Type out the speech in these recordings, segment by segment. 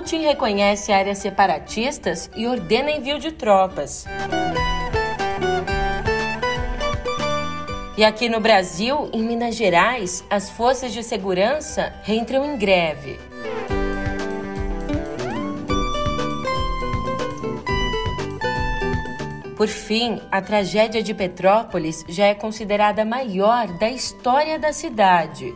Putin reconhece áreas separatistas e ordena envio de tropas. E aqui no Brasil, em Minas Gerais, as forças de segurança reentram em greve. Por fim, a tragédia de Petrópolis já é considerada a maior da história da cidade.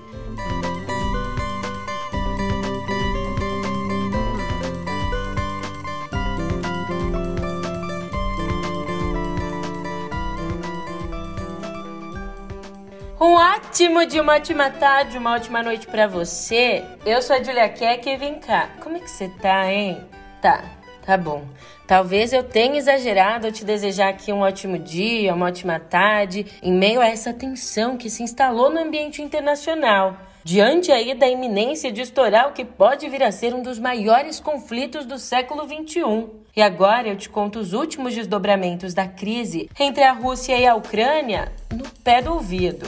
Um ótimo dia, uma ótima tarde, uma ótima noite para você. Eu sou a Julia Keck e vem cá. Como é que você tá, hein? Tá, tá bom. Talvez eu tenha exagerado ao te desejar aqui um ótimo dia, uma ótima tarde, em meio a essa tensão que se instalou no ambiente internacional. Diante aí da iminência de estourar o que pode vir a ser um dos maiores conflitos do século XXI. E agora eu te conto os últimos desdobramentos da crise entre a Rússia e a Ucrânia no pé do ouvido.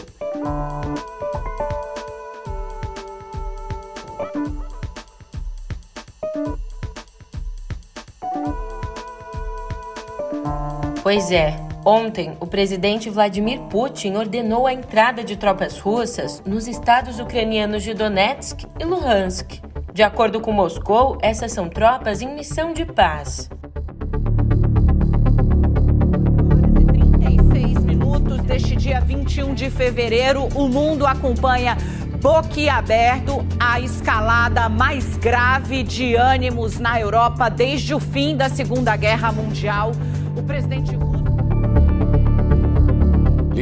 Pois é, ontem o presidente Vladimir Putin ordenou a entrada de tropas russas nos estados ucranianos de Donetsk e Luhansk. De acordo com Moscou, essas são tropas em missão de paz. 36 minutos deste dia 21 de fevereiro, o mundo acompanha boquiaberto a escalada mais grave de ânimos na Europa desde o fim da Segunda Guerra Mundial. O presidente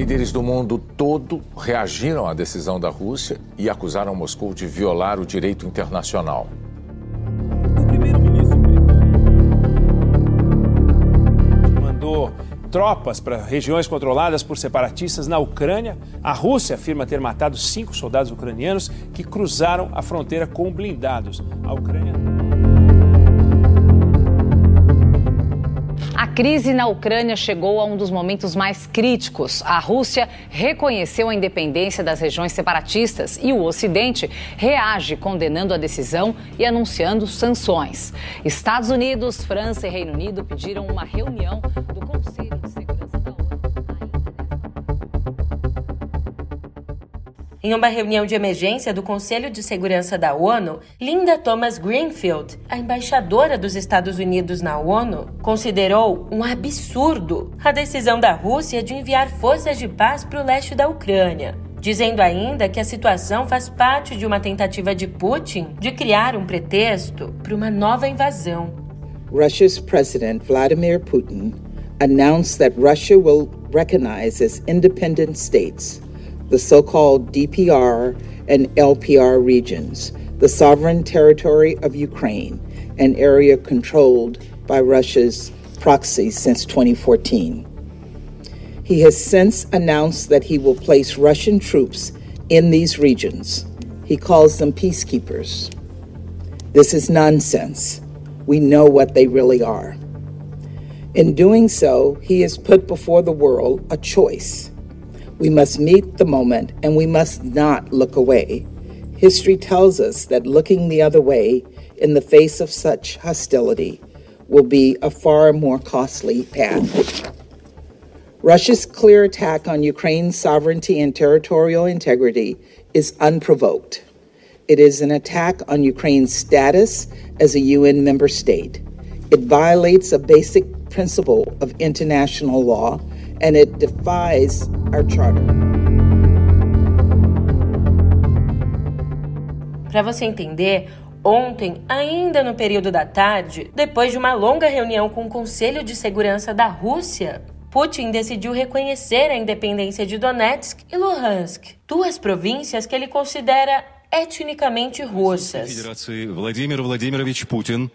Líderes do mundo todo reagiram à decisão da Rússia e acusaram Moscou de violar o direito internacional. Mandou tropas para regiões controladas por separatistas na Ucrânia. A Rússia afirma ter matado cinco soldados ucranianos que cruzaram a fronteira com blindados. A Ucrânia. Crise na Ucrânia chegou a um dos momentos mais críticos. A Rússia reconheceu a independência das regiões separatistas e o Ocidente reage condenando a decisão e anunciando sanções. Estados Unidos, França e Reino Unido pediram uma reunião do Conselho Em uma reunião de emergência do Conselho de Segurança da ONU, Linda Thomas Greenfield, a embaixadora dos Estados Unidos na ONU, considerou um absurdo a decisão da Rússia de enviar forças de paz para o leste da Ucrânia. Dizendo ainda que a situação faz parte de uma tentativa de Putin de criar um pretexto para uma nova invasão. Russia's President Vladimir Putin announced that Russia will recognize as independent states the so called DPR and LPR regions, the sovereign territory of Ukraine, an area controlled by Russia's proxy since 2014. He has since announced that he will place Russian troops in these regions. He calls them peacekeepers. This is nonsense. We know what they really are. In doing so, he has put before the world a choice. We must meet the moment and we must not look away. History tells us that looking the other way in the face of such hostility will be a far more costly path. Russia's clear attack on Ukraine's sovereignty and territorial integrity is unprovoked. It is an attack on Ukraine's status as a UN member state. It violates a basic principle of international law and it defies our charter. Para você entender, ontem, ainda no período da tarde, depois de uma longa reunião com o Conselho de Segurança da Rússia, Putin decidiu reconhecer a independência de Donetsk e Luhansk, duas províncias que ele considera etnicamente russas. Федерации Владимир Владимирович Путин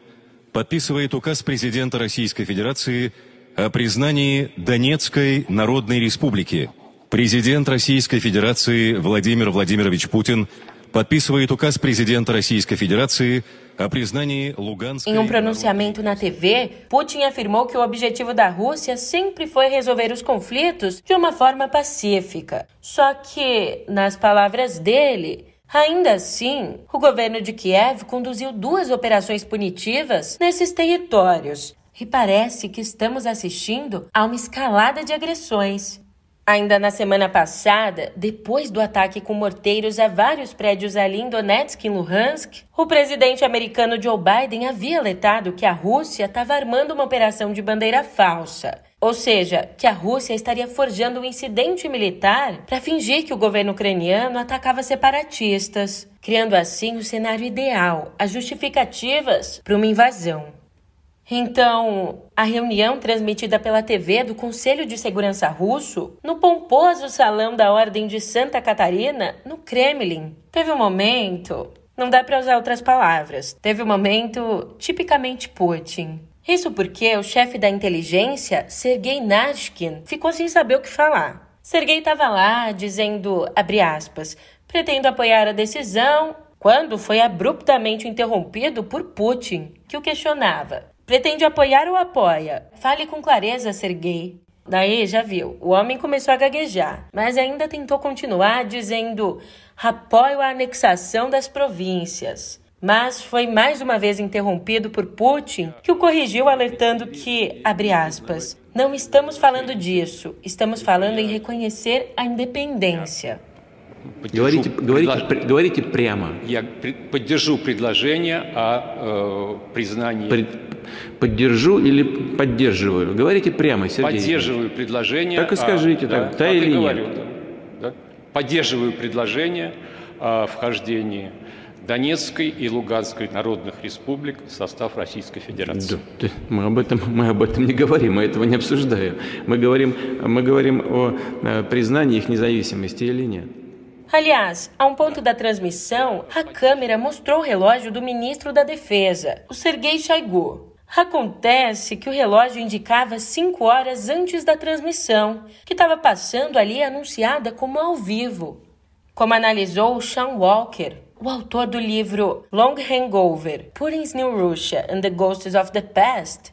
подписывает указ президента Российской Федерации о признании Донецкой Народной Республики. Президент Российской Федерации Владимир Владимирович Путин подписывает указ президента Российской Федерации о признании Луганской... Em um pronunciamento na TV, Putin afirmou que o objetivo da Rússia sempre foi resolver os conflitos de uma forma pacífica. Só que, nas palavras dele, Ainda assim, o governo de Kiev conduziu duas operações punitivas nesses territórios e parece que estamos assistindo a uma escalada de agressões. Ainda na semana passada, depois do ataque com morteiros a vários prédios ali em Donetsk e Luhansk, o presidente americano Joe Biden havia alertado que a Rússia estava armando uma operação de bandeira falsa. Ou seja, que a Rússia estaria forjando um incidente militar para fingir que o governo ucraniano atacava separatistas, criando assim o cenário ideal, as justificativas para uma invasão. Então, a reunião transmitida pela TV do Conselho de Segurança Russo, no pomposo salão da Ordem de Santa Catarina, no Kremlin, teve um momento. Não dá para usar outras palavras. Teve um momento tipicamente Putin. Isso porque o chefe da inteligência, Sergei Nashkin, ficou sem saber o que falar. Sergei estava lá dizendo, abre aspas, pretendo apoiar a decisão, quando foi abruptamente interrompido por Putin, que o questionava. Pretende apoiar ou apoia? Fale com clareza, Sergei. Daí, já viu, o homem começou a gaguejar, mas ainda tentou continuar dizendo: apoio a anexação das províncias. Mas foi mais uma vez interrompido por Putin, que o corrigiu alertando que, abre aspas, não estamos falando disso, estamos falando em reconhecer a independência. Говорите, говорите, говорите прямо. Я поддержу предложение о э, признании. Поддержу или поддерживаю? Говорите прямо, Сергей. Поддерживаю предложение. Так и скажите, о, так, да, да или говорю, нет. Да, да. Поддерживаю предложение о вхождении Донецкой и Луганской народных республик в состав Российской Федерации. Да, да, мы, об этом, мы об этом не говорим, мы этого не обсуждаем. Мы говорим, мы говорим о э, признании их независимости или нет. Aliás, a um ponto da transmissão, a câmera mostrou o relógio do ministro da Defesa, o Sergei Shoigu. Acontece que o relógio indicava 5 horas antes da transmissão, que estava passando ali anunciada como ao vivo. Como analisou Sean Walker, o autor do livro Long Hangover, Putin's New Russia and the Ghosts of the Past,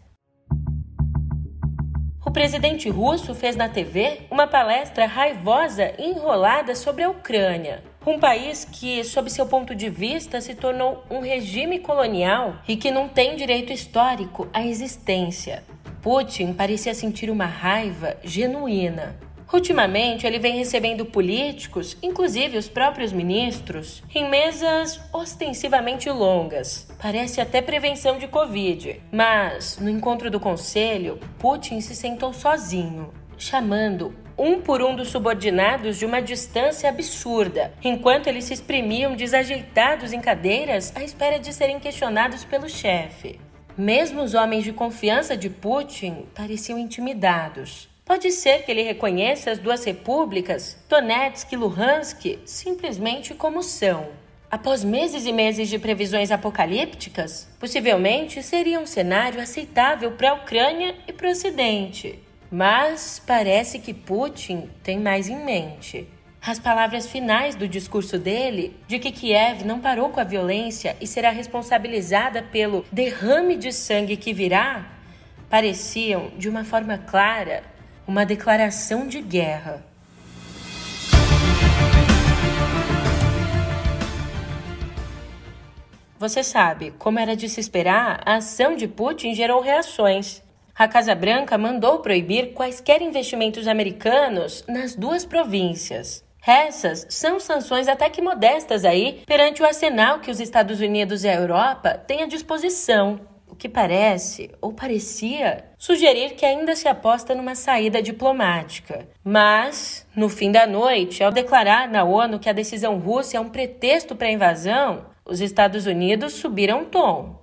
presidente russo fez na TV uma palestra raivosa e enrolada sobre a Ucrânia, um país que, sob seu ponto de vista, se tornou um regime colonial e que não tem direito histórico à existência. Putin parecia sentir uma raiva genuína. Ultimamente, ele vem recebendo políticos, inclusive os próprios ministros, em mesas ostensivamente longas. Parece até prevenção de Covid. Mas, no encontro do conselho, Putin se sentou sozinho, chamando um por um dos subordinados de uma distância absurda, enquanto eles se exprimiam desajeitados em cadeiras à espera de serem questionados pelo chefe. Mesmo os homens de confiança de Putin pareciam intimidados. Pode ser que ele reconheça as duas repúblicas, Donetsk e Luhansk, simplesmente como são. Após meses e meses de previsões apocalípticas, possivelmente seria um cenário aceitável para a Ucrânia e para o Ocidente. Mas parece que Putin tem mais em mente. As palavras finais do discurso dele, de que Kiev não parou com a violência e será responsabilizada pelo derrame de sangue que virá, pareciam, de uma forma clara, uma declaração de guerra. Você sabe, como era de se esperar, a ação de Putin gerou reações. A Casa Branca mandou proibir quaisquer investimentos americanos nas duas províncias. Essas são sanções até que modestas aí perante o arsenal que os Estados Unidos e a Europa têm à disposição o que parece, ou parecia, sugerir que ainda se aposta numa saída diplomática. Mas, no fim da noite, ao declarar na ONU que a decisão russa é um pretexto para a invasão, os Estados Unidos subiram tom.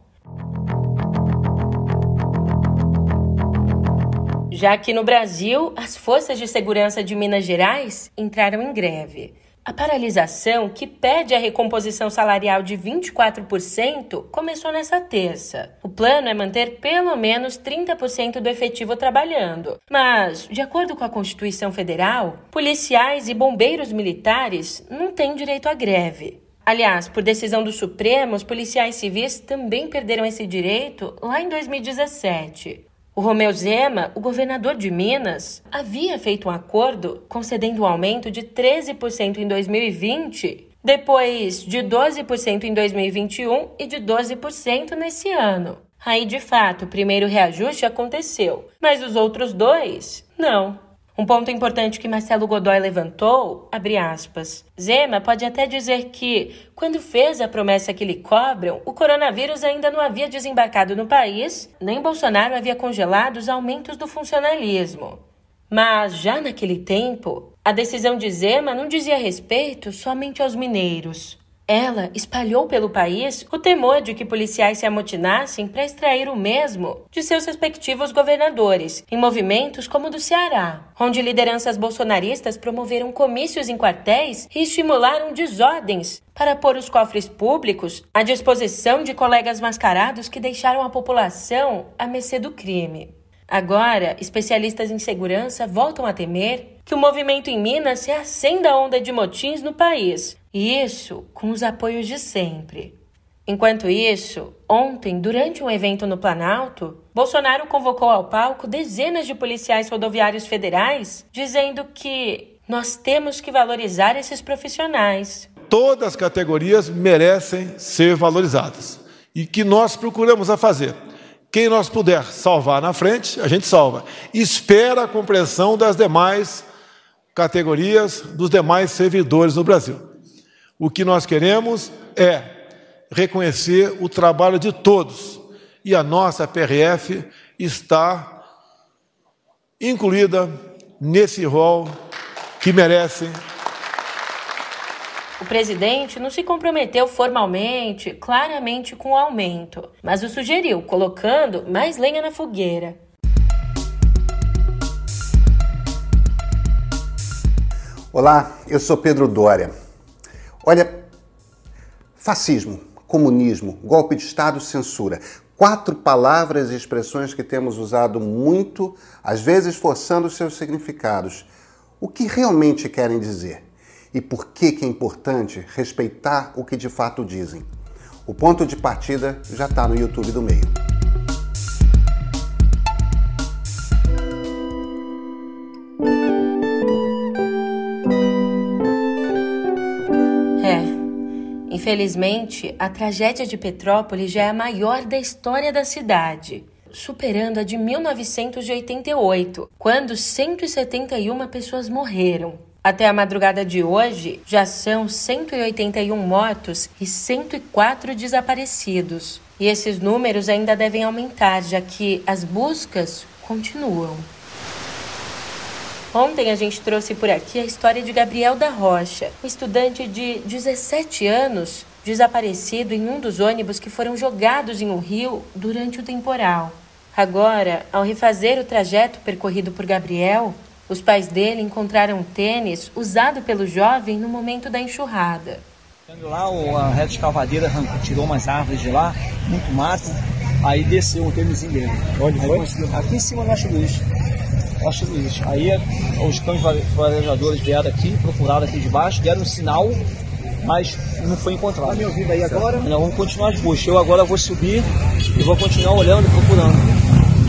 Já que no Brasil, as forças de segurança de Minas Gerais entraram em greve. A paralisação, que pede a recomposição salarial de 24%, começou nessa terça. O plano é manter pelo menos 30% do efetivo trabalhando. Mas, de acordo com a Constituição Federal, policiais e bombeiros militares não têm direito à greve. Aliás, por decisão do Supremo, os policiais civis também perderam esse direito lá em 2017. O Romeu Zema, o governador de Minas, havia feito um acordo concedendo um aumento de 13% em 2020 depois de 12% em 2021 e de 12% nesse ano. Aí, de fato, o primeiro reajuste aconteceu, mas os outros dois, não. Um ponto importante que Marcelo Godoy levantou, aspas, Zema pode até dizer que, quando fez a promessa que lhe cobram, o coronavírus ainda não havia desembarcado no país, nem Bolsonaro havia congelado os aumentos do funcionalismo. Mas, já naquele tempo, a decisão de Zema não dizia respeito somente aos mineiros. Ela espalhou pelo país o temor de que policiais se amotinassem para extrair o mesmo de seus respectivos governadores, em movimentos como o do Ceará, onde lideranças bolsonaristas promoveram comícios em quartéis e estimularam desordens para pôr os cofres públicos à disposição de colegas mascarados que deixaram a população à mercê do crime. Agora, especialistas em segurança voltam a temer que o movimento em Minas se acenda a onda de motins no país, e isso com os apoios de sempre. Enquanto isso, ontem, durante um evento no Planalto, Bolsonaro convocou ao palco dezenas de policiais rodoviários federais, dizendo que nós temos que valorizar esses profissionais. Todas as categorias merecem ser valorizadas e que nós procuramos a fazer. Quem nós puder salvar na frente, a gente salva. Espera a compreensão das demais categorias, dos demais servidores no Brasil. O que nós queremos é reconhecer o trabalho de todos e a nossa PRF está incluída nesse rol que merece. O presidente não se comprometeu formalmente, claramente com o aumento, mas o sugeriu, colocando mais lenha na fogueira. Olá, eu sou Pedro Dória. Olha, fascismo, comunismo, golpe de Estado, censura. Quatro palavras e expressões que temos usado muito, às vezes forçando seus significados. O que realmente querem dizer? E por que, que é importante respeitar o que de fato dizem? O ponto de partida já está no YouTube do meio. Infelizmente, a tragédia de Petrópolis já é a maior da história da cidade, superando a de 1988, quando 171 pessoas morreram. Até a madrugada de hoje, já são 181 mortos e 104 desaparecidos. E esses números ainda devem aumentar, já que as buscas continuam. Ontem a gente trouxe por aqui a história de Gabriel da Rocha, um estudante de 17 anos desaparecido em um dos ônibus que foram jogados em um rio durante o temporal. Agora, ao refazer o trajeto percorrido por Gabriel, os pais dele encontraram um tênis usado pelo jovem no momento da enxurrada. Lá, a reta escavadeira tirou umas árvores de lá, muito mato, aí desceu o tênisinho dele. Onde aí foi? Aqui em cima na Luiz. Acho Luiz. Aí os cães varejadores vieram aqui, procuraram aqui de baixo, deram um sinal, mas não foi encontrado. Tá me ouvindo aí agora? Não, vamos continuar as buscas. Eu agora vou subir e vou continuar olhando, procurando.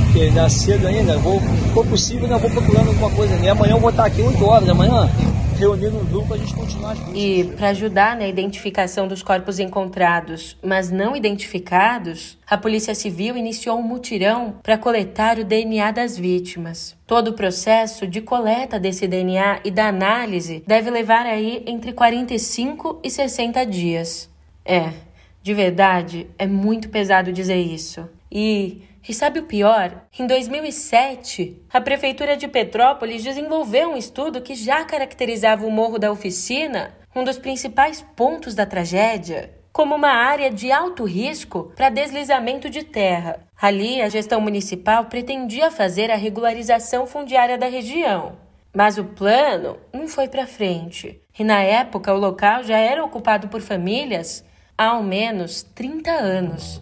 Porque ainda é cedo ainda, vou, se for possível, ainda vou procurando alguma coisa. E amanhã eu vou estar aqui 8 horas da manhã reunir no grupo para a gente continuar as buscas. E para ajudar na identificação dos corpos encontrados, mas não identificados, a Polícia Civil iniciou um mutirão para coletar o DNA das vítimas. Todo o processo de coleta desse DNA e da análise deve levar aí entre 45 e 60 dias. É, de verdade, é muito pesado dizer isso. E e sabe o pior? Em 2007, a Prefeitura de Petrópolis desenvolveu um estudo que já caracterizava o Morro da Oficina, um dos principais pontos da tragédia, como uma área de alto risco para deslizamento de terra. Ali, a gestão municipal pretendia fazer a regularização fundiária da região. Mas o plano não foi para frente. E na época, o local já era ocupado por famílias há ao menos 30 anos.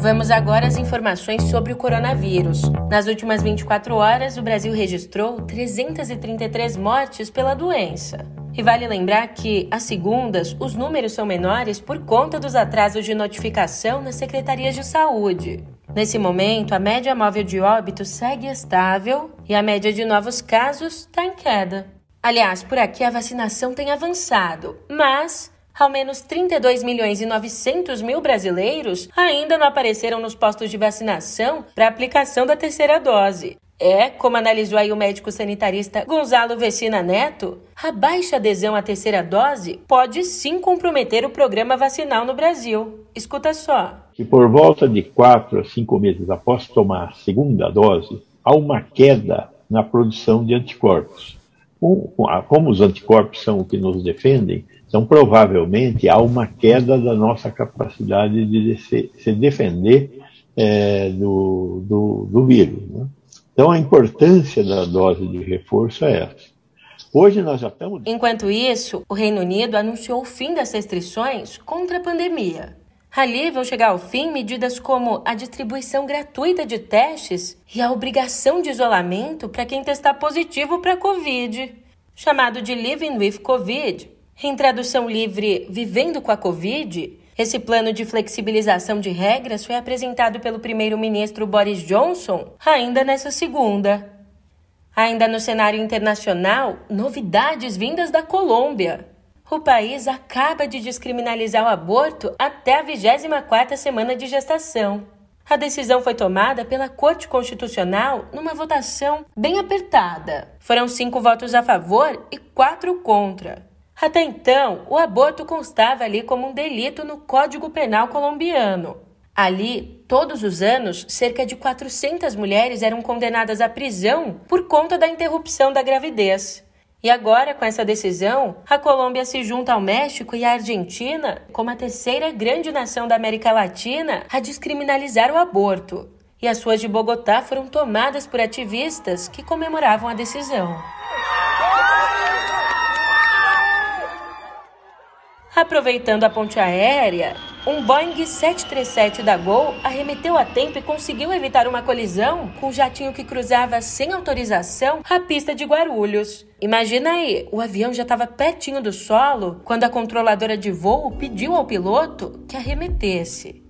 Vamos agora às informações sobre o coronavírus. Nas últimas 24 horas, o Brasil registrou 333 mortes pela doença. E vale lembrar que, às segundas, os números são menores por conta dos atrasos de notificação nas secretarias de saúde. Nesse momento, a média móvel de óbito segue estável e a média de novos casos está em queda. Aliás, por aqui a vacinação tem avançado, mas ao menos 32 milhões e 900 mil brasileiros ainda não apareceram nos postos de vacinação para aplicação da terceira dose. É, como analisou aí o médico sanitarista Gonzalo Vecina Neto, a baixa adesão à terceira dose pode sim comprometer o programa vacinal no Brasil. Escuta só. Que por volta de quatro a cinco meses após tomar a segunda dose, há uma queda na produção de anticorpos. Como os anticorpos são o que nos defendem, então provavelmente há uma queda da nossa capacidade de se, defender é, do, do, do vírus. Né? Então, a importância da dose de reforço é essa. Hoje nós já estamos. Enquanto isso, o Reino Unido anunciou o fim das restrições contra a pandemia. Ali vão chegar ao fim medidas como a distribuição gratuita de testes e a obrigação de isolamento para quem testar positivo para a Covid, chamado de Living with Covid. Em tradução livre, Vivendo com a Covid, esse plano de flexibilização de regras foi apresentado pelo primeiro-ministro Boris Johnson ainda nessa segunda. Ainda no cenário internacional, novidades vindas da Colômbia. O país acaba de descriminalizar o aborto até a 24ª semana de gestação. A decisão foi tomada pela Corte Constitucional numa votação bem apertada. Foram cinco votos a favor e quatro contra. Até então, o aborto constava ali como um delito no Código Penal colombiano. Ali, todos os anos, cerca de 400 mulheres eram condenadas à prisão por conta da interrupção da gravidez. E agora, com essa decisão, a Colômbia se junta ao México e à Argentina como a terceira grande nação da América Latina a descriminalizar o aborto. E as ruas de Bogotá foram tomadas por ativistas que comemoravam a decisão. Aproveitando a ponte aérea, um Boeing 737 da Gol arremeteu a tempo e conseguiu evitar uma colisão com um jatinho que cruzava sem autorização a pista de Guarulhos. Imagina aí, o avião já estava pertinho do solo quando a controladora de voo pediu ao piloto que arremetesse.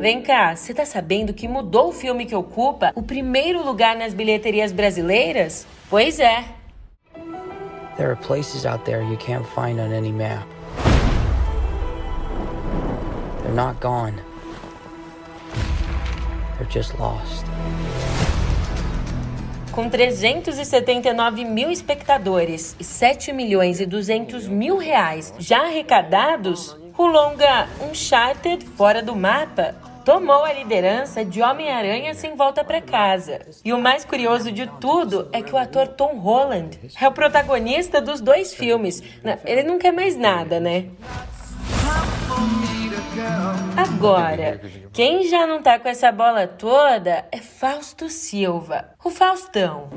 Vem cá, você tá sabendo que mudou o filme que ocupa o primeiro lugar nas bilheterias brasileiras? Pois é. There are places out there you can't find on any map. They're not gone. They're just lost. Com 379 mil espectadores e 7 milhões e 200 mil reais já arrecadados, o longa Uncharted Fora do Mapa tomou a liderança de Homem-Aranha sem volta para casa. E o mais curioso de tudo é que o ator Tom Holland é o protagonista dos dois filmes. Ele não quer mais nada, né? Agora, quem já não tá com essa bola toda é Fausto Silva, o Faustão.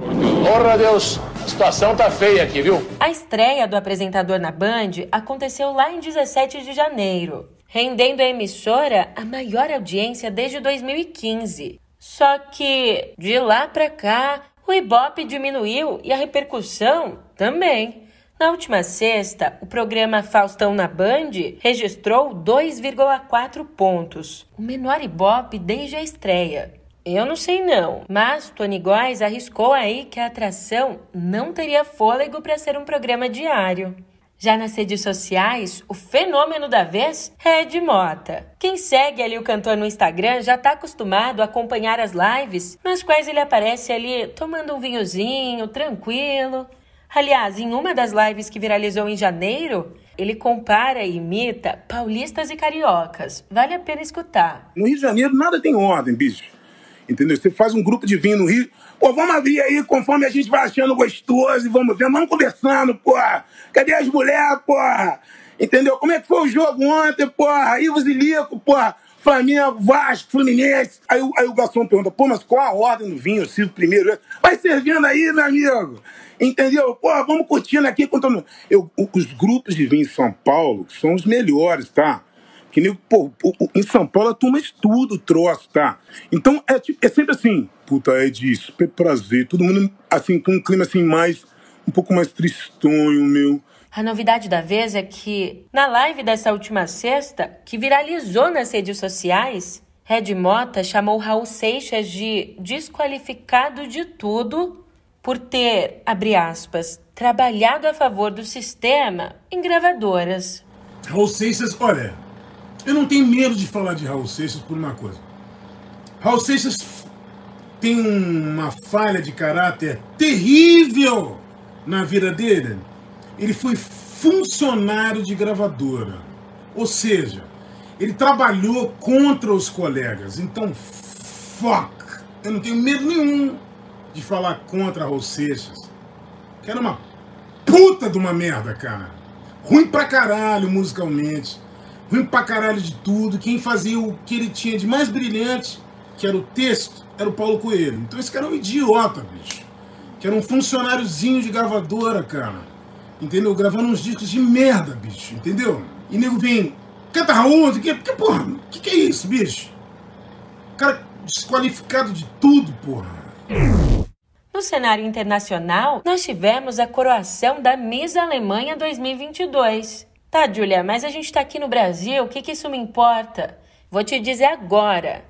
Porra, Deus, a situação tá feia aqui, viu? A estreia do apresentador na Band aconteceu lá em 17 de janeiro rendendo à emissora a maior audiência desde 2015. Só que de lá para cá, o Ibope diminuiu e a repercussão também. Na última sexta, o programa Faustão na Band registrou 2,4 pontos, o menor Ibope desde a estreia. Eu não sei não, mas Tony Góes arriscou aí que a atração não teria fôlego para ser um programa diário. Já nas redes sociais, o fenômeno da vez é Ed Mota. Quem segue ali o cantor no Instagram já está acostumado a acompanhar as lives nas quais ele aparece ali tomando um vinhozinho, tranquilo. Aliás, em uma das lives que viralizou em janeiro, ele compara e imita paulistas e cariocas. Vale a pena escutar. No Rio de Janeiro nada tem ordem, bicho. Entendeu? Você faz um grupo de vinho no Rio, Pô, vamos abrir aí conforme a gente vai achando gostoso e vamos ver, vamos conversando, porra. Cadê as mulheres, porra? Entendeu? Como é que foi o jogo ontem, porra? Ivos e Lico, porra. Flamengo, Vasco, Fluminense. Aí, aí o garçom pergunta, pô, mas qual a ordem do vinho? Eu sirvo primeiro. Vai servindo aí, meu amigo. Entendeu? Pô, vamos curtindo aqui. Contando. Eu, os grupos de vinho em São Paulo são os melhores, tá? Que nem, pô, em São Paulo a turma estuda o troço, tá? Então é, tipo, é sempre assim, puta, é de super prazer. Todo mundo, assim, com um clima assim mais, um pouco mais tristonho, meu. A novidade da vez é que, na live dessa última sexta, que viralizou nas redes sociais, Red Mota chamou Raul Seixas de desqualificado de tudo por ter, abre aspas, trabalhado a favor do sistema em gravadoras. Raul Seixas, olha, eu não tenho medo de falar de Raul Seixas por uma coisa. Raul Seixas tem uma falha de caráter terrível na vida dele. Ele foi funcionário de gravadora. Ou seja, ele trabalhou contra os colegas. Então, fuck. Eu não tenho medo nenhum de falar contra Raul Seixas. Que era uma puta de uma merda, cara. Ruim pra caralho musicalmente. Ruim pra caralho de tudo. Quem fazia o que ele tinha de mais brilhante, que era o texto, era o Paulo Coelho. Então esse cara é um idiota, bicho. Que era um funcionáriozinho de gravadora, cara. Entendeu? Gravando uns discos de merda, bicho. Entendeu? E nego vem, canta Raul, que, que porra, que que é isso, bicho? Cara desqualificado de tudo, porra. No cenário internacional, nós tivemos a coroação da Miss Alemanha 2022. Tá, Julia, mas a gente tá aqui no Brasil, o que, que isso me importa? Vou te dizer agora.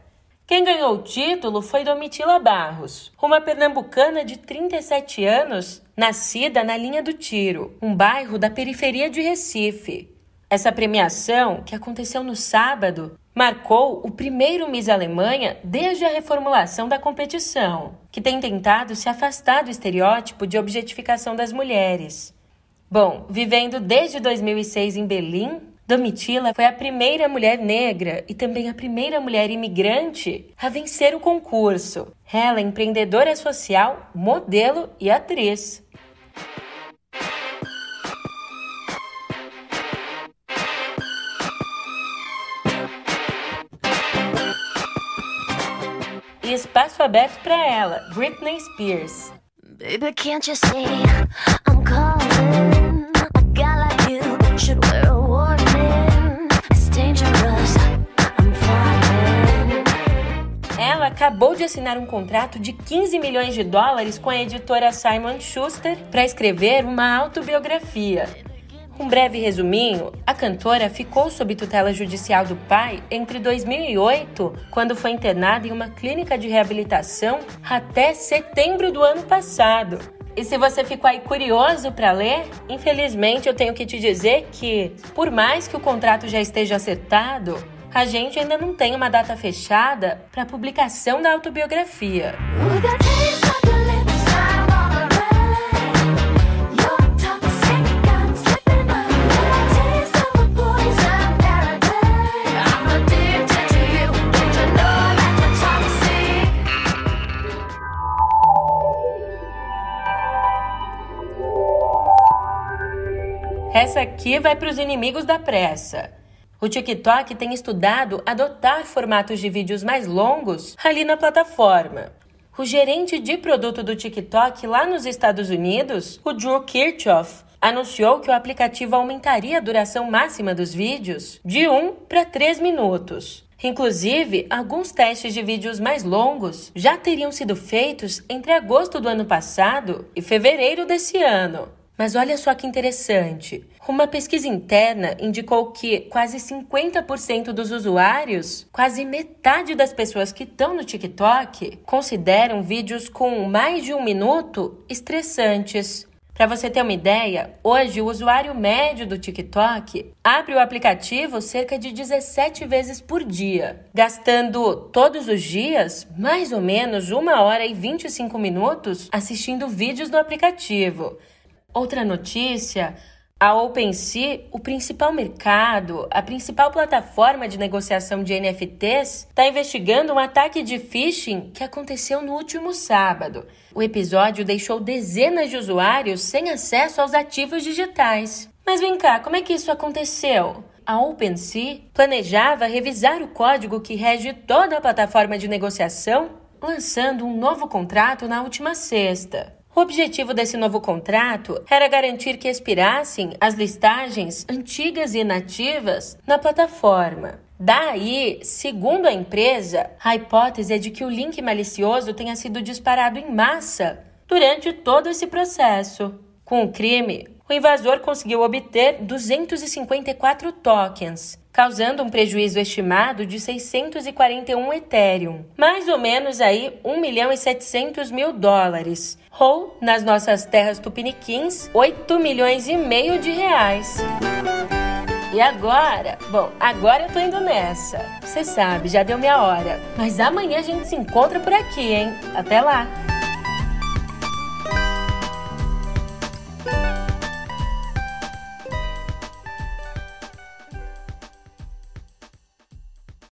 Quem ganhou o título foi Domitila Barros, uma pernambucana de 37 anos, nascida na linha do Tiro, um bairro da periferia de Recife. Essa premiação, que aconteceu no sábado, marcou o primeiro Miss Alemanha desde a reformulação da competição, que tem tentado se afastar do estereótipo de objetificação das mulheres. Bom, vivendo desde 2006 em Berlim, Domitila foi a primeira mulher negra e também a primeira mulher imigrante a vencer o concurso. Ela é empreendedora social, modelo e atriz. E espaço aberto para ela, Britney Spears. Baby, can't you see I'm calling? A guy like you should wear acabou de assinar um contrato de 15 milhões de dólares com a editora Simon Schuster para escrever uma autobiografia. Um breve resuminho: a cantora ficou sob tutela judicial do pai entre 2008, quando foi internada em uma clínica de reabilitação, até setembro do ano passado. E se você ficou aí curioso para ler, infelizmente eu tenho que te dizer que, por mais que o contrato já esteja acertado, a gente ainda não tem uma data fechada para publicação da autobiografia. Essa aqui vai para os inimigos da pressa. O TikTok tem estudado adotar formatos de vídeos mais longos ali na plataforma. O gerente de produto do TikTok lá nos Estados Unidos, o Drew Kirchhoff, anunciou que o aplicativo aumentaria a duração máxima dos vídeos de 1 para 3 minutos. Inclusive, alguns testes de vídeos mais longos já teriam sido feitos entre agosto do ano passado e fevereiro desse ano. Mas olha só que interessante. Uma pesquisa interna indicou que quase 50% dos usuários, quase metade das pessoas que estão no TikTok, consideram vídeos com mais de um minuto estressantes. Para você ter uma ideia, hoje o usuário médio do TikTok abre o aplicativo cerca de 17 vezes por dia, gastando todos os dias mais ou menos uma hora e 25 minutos assistindo vídeos no aplicativo. Outra notícia: a OpenSea, o principal mercado, a principal plataforma de negociação de NFTs, está investigando um ataque de phishing que aconteceu no último sábado. O episódio deixou dezenas de usuários sem acesso aos ativos digitais. Mas vem cá, como é que isso aconteceu? A OpenSea planejava revisar o código que rege toda a plataforma de negociação, lançando um novo contrato na última sexta. O objetivo desse novo contrato era garantir que expirassem as listagens antigas e inativas na plataforma. Daí, segundo a empresa, a hipótese é de que o link malicioso tenha sido disparado em massa durante todo esse processo. Com o crime, o invasor conseguiu obter 254 tokens, causando um prejuízo estimado de 641 Ethereum, mais ou menos aí 1 milhão e 700 mil dólares, ou, nas nossas terras tupiniquins, 8 milhões e meio de reais. E agora? Bom, agora eu tô indo nessa. Você sabe, já deu minha hora. Mas amanhã a gente se encontra por aqui, hein? Até lá!